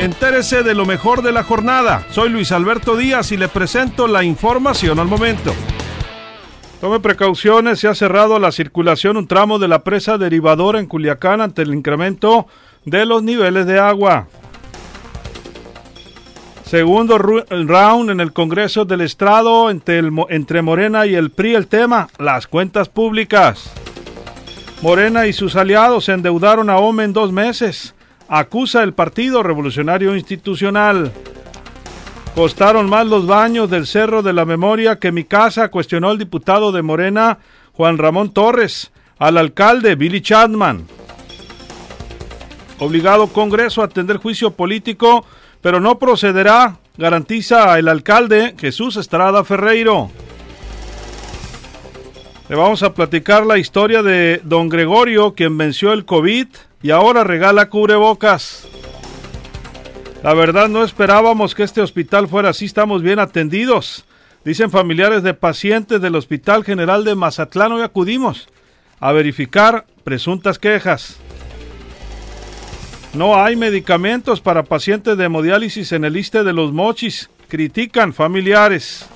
Entérese de lo mejor de la jornada. Soy Luis Alberto Díaz y le presento la información al momento. Tome precauciones, se ha cerrado la circulación un tramo de la presa derivadora en Culiacán ante el incremento de los niveles de agua. Segundo round en el Congreso del Estado entre, entre Morena y el PRI el tema, las cuentas públicas. Morena y sus aliados se endeudaron a OME en dos meses. Acusa el Partido Revolucionario Institucional. Costaron más los baños del Cerro de la Memoria que mi casa, cuestionó el diputado de Morena, Juan Ramón Torres, al alcalde Billy Chadman. Obligado Congreso a atender juicio político, pero no procederá, garantiza el alcalde Jesús Estrada Ferreiro. Le vamos a platicar la historia de don Gregorio, quien venció el COVID y ahora regala cubrebocas. La verdad no esperábamos que este hospital fuera así, estamos bien atendidos. Dicen familiares de pacientes del Hospital General de Mazatlán, hoy acudimos a verificar presuntas quejas. No hay medicamentos para pacientes de hemodiálisis en el liste de los mochis, critican familiares.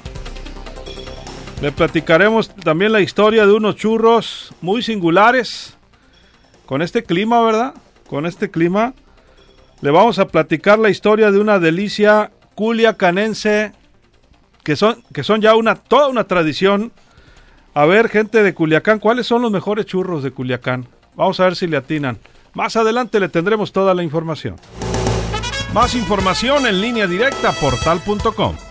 Le platicaremos también la historia de unos churros muy singulares con este clima, ¿verdad? Con este clima, le vamos a platicar la historia de una delicia culiacanense que son, que son ya una, toda una tradición. A ver, gente de Culiacán, ¿cuáles son los mejores churros de Culiacán? Vamos a ver si le atinan. Más adelante le tendremos toda la información. Más información en línea directa portal.com.